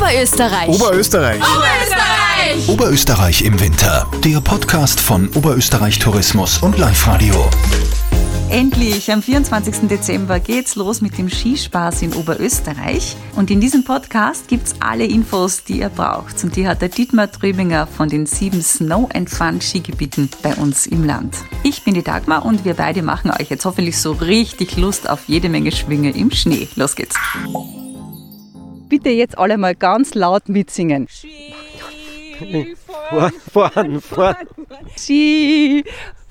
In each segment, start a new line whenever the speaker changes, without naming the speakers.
Oberösterreich.
Oberösterreich.
Oberösterreich.
Oberösterreich im Winter. Der Podcast von Oberösterreich Tourismus und Live Radio.
Endlich, am 24. Dezember geht's los mit dem Skispaß in Oberösterreich. Und in diesem Podcast gibt's alle Infos, die ihr braucht. Und die hat der Dietmar Trübinger von den sieben Snow and Fun Skigebieten bei uns im Land. Ich bin die Dagmar und wir beide machen euch jetzt hoffentlich so richtig Lust auf jede Menge Schwünge im Schnee. Los geht's. Bitte jetzt alle mal ganz laut mitsingen.
Vorn, vorn, vorn,
Ski,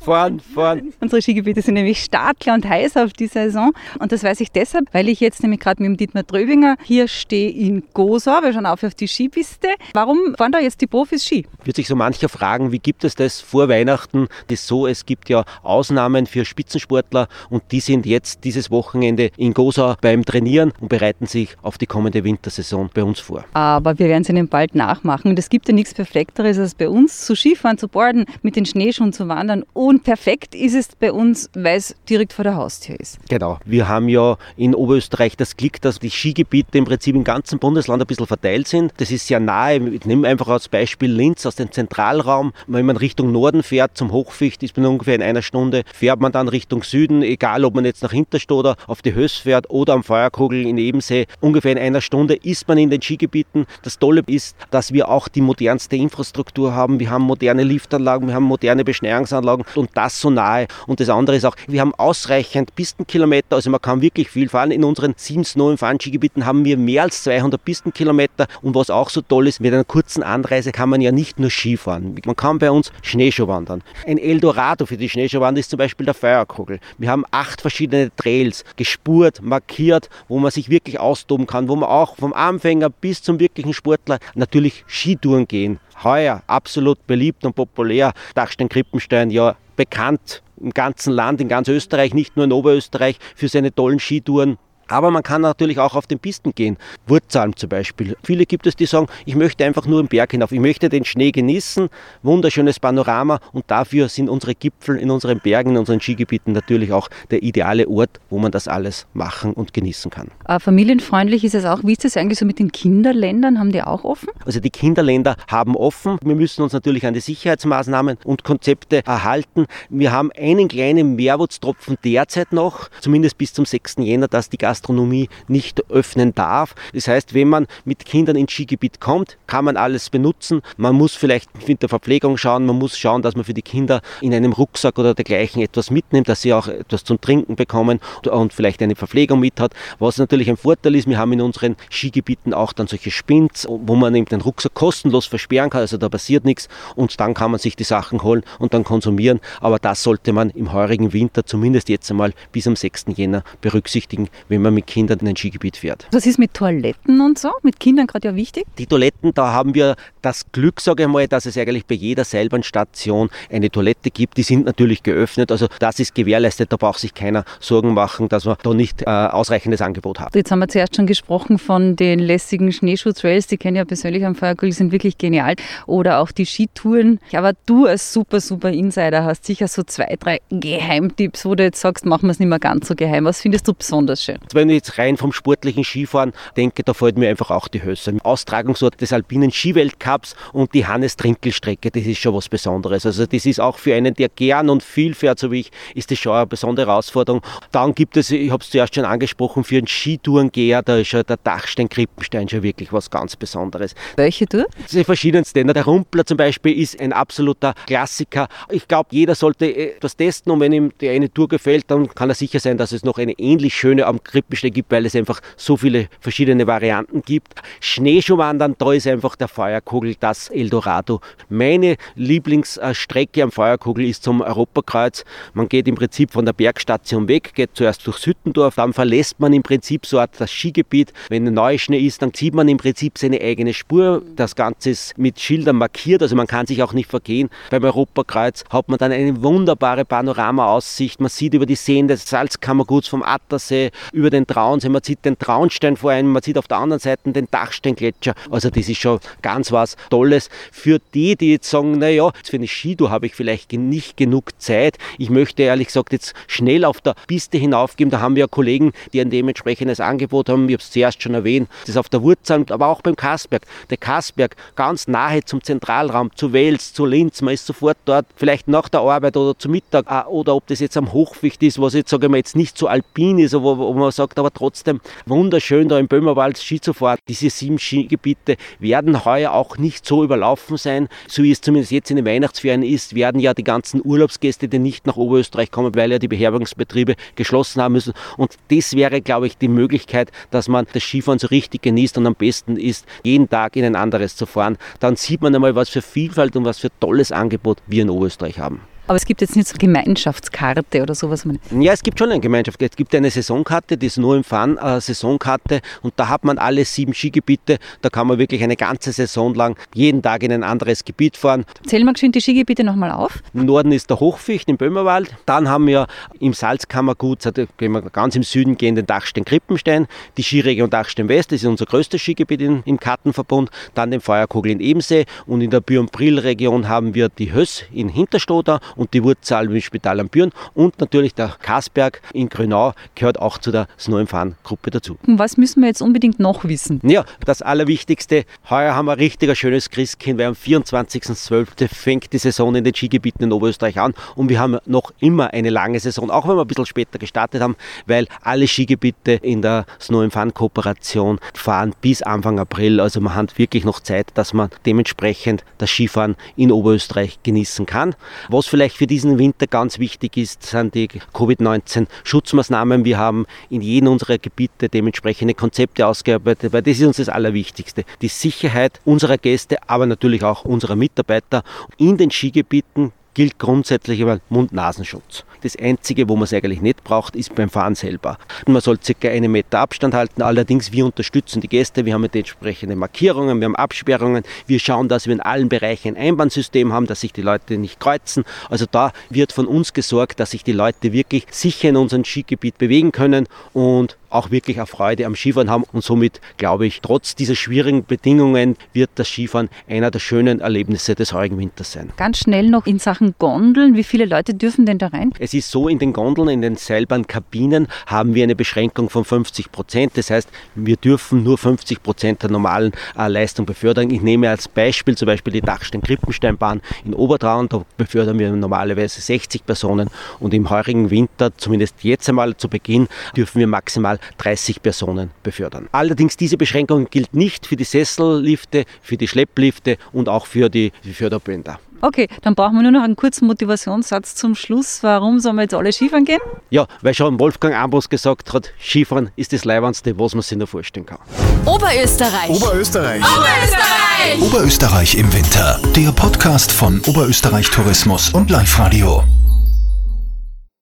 vorn, vorn.
Unsere Skigebiete sind nämlich startklar und heiß auf die Saison. Und das weiß ich deshalb, weil ich jetzt nämlich gerade mit dem Dietmar Tröbinger hier stehe in Gosau. Wir schauen auf auf die Skipiste. Warum fahren da jetzt die Profis Ski?
Wird sich so mancher fragen, wie gibt es das vor Weihnachten? Das ist so, es gibt ja Ausnahmen für Spitzensportler und die sind jetzt dieses Wochenende in Gosau beim Trainieren und bereiten sich auf die kommende Wintersaison bei uns vor.
Aber wir werden es ihnen bald nachmachen. Und es gibt ja nichts Perfekteres als bei uns zu Skifahren, zu boarden, mit den Schneeschuhen zu wandern. Und perfekt ist es bei uns, weil es direkt vor der Haustür ist.
Genau. Wir haben ja in Oberösterreich das Glück, dass die Skigebiete im Prinzip im ganzen Bundesland ein bisschen verteilt sind. Das ist sehr nahe. Ich nehme einfach als Beispiel Linz aus dem Zentralraum. Wenn man Richtung Norden fährt, zum Hochficht, ist man ungefähr in einer Stunde. Fährt man dann Richtung Süden, egal ob man jetzt nach Hinterstoder auf die Höss fährt oder am Feuerkugel in Ebensee, ungefähr in einer Stunde ist man in den Skigebieten. Das Tolle ist, dass wir auch die modernste Infrastruktur haben. Wir haben moderne Liftanlagen, wir haben moderne Beschneiungsanlagen und das so nahe. Und das andere ist auch, wir haben ausreichend Pistenkilometer, also man kann wirklich viel fahren. In unseren sieben Snow- und Fun-Skigebieten haben wir mehr als 200 Pistenkilometer und was auch so toll ist, mit einer kurzen Anreise kann man ja nicht nur Skifahren. Man kann bei uns Schneeschuh wandern. Ein Eldorado für die Schneeschuhwander ist zum Beispiel der Feuerkugel. Wir haben acht verschiedene Trails, gespurt, markiert, wo man sich wirklich austoben kann, wo man auch vom Anfänger bis zum wirklichen Sportler natürlich Skitouren gehen. Heuer absolut beliebt und populär. Dachstein-Krippenstein, ja bekannt im ganzen Land, in ganz Österreich, nicht nur in Oberösterreich, für seine tollen Skitouren. Aber man kann natürlich auch auf den Pisten gehen. Wurzalm zum Beispiel. Viele gibt es, die sagen, ich möchte einfach nur im Berg hinauf. Ich möchte den Schnee genießen. Wunderschönes Panorama. Und dafür sind unsere Gipfel in unseren Bergen, in unseren Skigebieten natürlich auch der ideale Ort, wo man das alles machen und genießen kann.
Äh, familienfreundlich ist es auch. Wie ist es eigentlich so mit den Kinderländern? Haben die auch offen?
Also die Kinderländer haben offen. Wir müssen uns natürlich an die Sicherheitsmaßnahmen und Konzepte erhalten. Wir haben einen kleinen Mehrwurztropfen derzeit noch, zumindest bis zum 6. Jänner, dass die Gastronomie nicht öffnen darf. Das heißt, wenn man mit Kindern ins Skigebiet kommt, kann man alles benutzen. Man muss vielleicht mit der Verpflegung schauen, man muss schauen, dass man für die Kinder in einem Rucksack oder dergleichen etwas mitnimmt, dass sie auch etwas zum Trinken bekommen und vielleicht eine Verpflegung mit hat. Was natürlich ein Vorteil ist, wir haben in unseren Skigebieten auch dann solche Spins, wo man eben den Rucksack kostenlos versperren kann, also da passiert nichts und dann kann man sich die Sachen holen und dann konsumieren. Aber das sollte man im heurigen Winter zumindest jetzt einmal bis am 6. Jänner berücksichtigen, wenn man mit Kindern in ein Skigebiet fährt.
Was ist mit Toiletten und so? Mit Kindern gerade ja wichtig?
Die Toiletten, da haben wir das Glück, sage ich mal, dass es eigentlich bei jeder Seilbahnstation eine Toilette gibt. Die sind natürlich geöffnet, also das ist gewährleistet. Da braucht sich keiner Sorgen machen, dass wir da nicht äh, ausreichendes Angebot haben.
Jetzt haben wir zuerst schon gesprochen von den lässigen Schneeschuh-Trails, die kenne ich ja persönlich am Feuerkugel, sind wirklich genial. Oder auch die Skitouren. Aber du als super, super Insider hast sicher so zwei, drei Geheimtipps, wo du jetzt sagst, machen wir es nicht mehr ganz so geheim. Was findest du besonders schön?
Wenn ich jetzt rein vom sportlichen Skifahren denke, da fällt mir einfach auch die Hösse. Austragungsort des alpinen Skiweltcups und die Hannes-Trinkel-Strecke, das ist schon was Besonderes. Also das ist auch für einen, der gern und viel fährt, so wie ich, ist das schon eine besondere Herausforderung. Dann gibt es, ich habe es zuerst schon angesprochen, für einen Skitourengeher, da ist schon der Dachstein-Krippenstein schon wirklich was ganz Besonderes.
Welche du?
Die verschiedensten. Der Rumpler zum Beispiel ist ein absoluter Klassiker. Ich glaube, jeder sollte etwas testen und wenn ihm die eine Tour gefällt, dann kann er sicher sein, dass es noch eine ähnlich schöne am Krippenstein gibt, weil es einfach so viele verschiedene Varianten gibt. Schneeschuhwandern, da ist einfach der Feuerkugel das Eldorado. Meine Lieblingsstrecke am Feuerkugel ist zum Europakreuz. Man geht im Prinzip von der Bergstation weg, geht zuerst durch Süttendorf, dann verlässt man im Prinzip so das Skigebiet. Wenn Neuschnee ist, dann zieht man im Prinzip seine eigene Spur. Das Ganze ist mit Schildern markiert, also man kann sich auch nicht vergehen. Beim Europakreuz hat man dann eine wunderbare Panoramaaussicht. Man sieht über die Seen des Salzkammerguts vom Attersee, über über den Traunsee, man sieht den Traunstein vor einem, man sieht auf der anderen Seite den Dachsteingletscher. Also das ist schon ganz was Tolles. Für die, die jetzt sagen, naja, für eine Skitour habe ich vielleicht nicht genug Zeit. Ich möchte ehrlich gesagt jetzt schnell auf der Piste hinaufgeben. Da haben wir Kollegen, die ein dementsprechendes Angebot haben. Ich habe es zuerst schon erwähnt. Das ist auf der Wurzel, aber auch beim Kasberg. Der Kasberg ganz nahe zum Zentralraum, zu Wels, zu Linz. Man ist sofort dort, vielleicht nach der Arbeit oder zu Mittag. Ah, oder ob das jetzt am Hochwicht ist, was jetzt, sage ich mal, jetzt nicht so alpin ist, wo, wo man sagt, aber trotzdem wunderschön da im Böhmerwald Ski zu fahren. Diese sieben Skigebiete werden heuer auch nicht so überlaufen sein, so wie es zumindest jetzt in den Weihnachtsferien ist, werden ja die ganzen Urlaubsgäste, die nicht nach Oberösterreich kommen, weil ja die Beherbergungsbetriebe geschlossen haben müssen. Und das wäre, glaube ich, die Möglichkeit, dass man das Skifahren so richtig genießt und am besten ist, jeden Tag in ein anderes zu fahren. Dann sieht man einmal, was für Vielfalt und was für tolles Angebot wir in Oberösterreich haben.
Aber es gibt jetzt nicht so eine Gemeinschaftskarte oder sowas.
Ja, es gibt schon eine Gemeinschaft. Es gibt eine Saisonkarte, die ist nur im Fun, äh, Saisonkarte. Und da hat man alle sieben Skigebiete. Da kann man wirklich eine ganze Saison lang jeden Tag in ein anderes Gebiet fahren.
Zählen wir geschwind die Skigebiete nochmal auf.
Im Norden ist der Hochficht im Böhmerwald. Dann haben wir im Salzkammergut, wenn wir ganz im Süden gehen, den Dachstein Krippenstein, die Skiregion Dachstein West, das ist unser größtes Skigebiet in, im Kartenverbund. Dann den Feuerkogel in Ebensee. Und in der Bürn-Brill-Region haben wir die Höss in Hinterstoder und die Wurzel im Spital am Büren und natürlich der Kasberg in Grünau gehört auch zu der Snow Gruppe dazu.
Was müssen wir jetzt unbedingt noch wissen?
Ja, das Allerwichtigste, heuer haben wir ein richtig schönes Christkind, weil am 24.12. fängt die Saison in den Skigebieten in Oberösterreich an und wir haben noch immer eine lange Saison, auch wenn wir ein bisschen später gestartet haben, weil alle Skigebiete in der Snow Kooperation fahren bis Anfang April, also man hat wirklich noch Zeit, dass man dementsprechend das Skifahren in Oberösterreich genießen kann. Was vielleicht vielleicht für diesen Winter ganz wichtig ist, sind die Covid-19-Schutzmaßnahmen. Wir haben in jedem unserer Gebiete dementsprechende Konzepte ausgearbeitet, weil das ist uns das Allerwichtigste. Die Sicherheit unserer Gäste, aber natürlich auch unserer Mitarbeiter in den Skigebieten gilt grundsätzlich immer Mund-Nasenschutz. Das Einzige, wo man es eigentlich nicht braucht, ist beim Fahren selber. Man soll circa einen Meter Abstand halten. Allerdings, wir unterstützen die Gäste. Wir haben die entsprechenden Markierungen, wir haben Absperrungen. Wir schauen, dass wir in allen Bereichen ein Einbahnsystem haben, dass sich die Leute nicht kreuzen. Also da wird von uns gesorgt, dass sich die Leute wirklich sicher in unserem Skigebiet bewegen können und auch wirklich eine Freude am Skifahren haben. Und somit glaube ich, trotz dieser schwierigen Bedingungen wird das Skifahren einer der schönen Erlebnisse des heurigen Winters sein.
Ganz schnell noch in Sachen Gondeln. Wie viele Leute dürfen denn da rein?
Es ist so, in den Gondeln, in den Seilbahnkabinen haben wir eine Beschränkung von 50 Prozent. Das heißt, wir dürfen nur 50 Prozent der normalen äh, Leistung befördern. Ich nehme als Beispiel zum Beispiel die Dachstein-Krippensteinbahn in Obertraun. Da befördern wir normalerweise 60 Personen. Und im heurigen Winter, zumindest jetzt einmal zu Beginn, dürfen wir maximal 30 Personen befördern. Allerdings diese Beschränkung gilt nicht für die Sessellifte, für die Schlepplifte und auch für die Förderbänder.
Okay, dann brauchen wir nur noch einen kurzen Motivationssatz zum Schluss. Warum sollen wir jetzt alle Skifahren gehen?
Ja, weil schon Wolfgang Ambros gesagt hat, Skifahren ist das Leibendste, was man sich nur vorstellen kann.
Oberösterreich. Oberösterreich.
Oberösterreich.
Oberösterreich im Winter. Der Podcast von Oberösterreich Tourismus und Live Radio.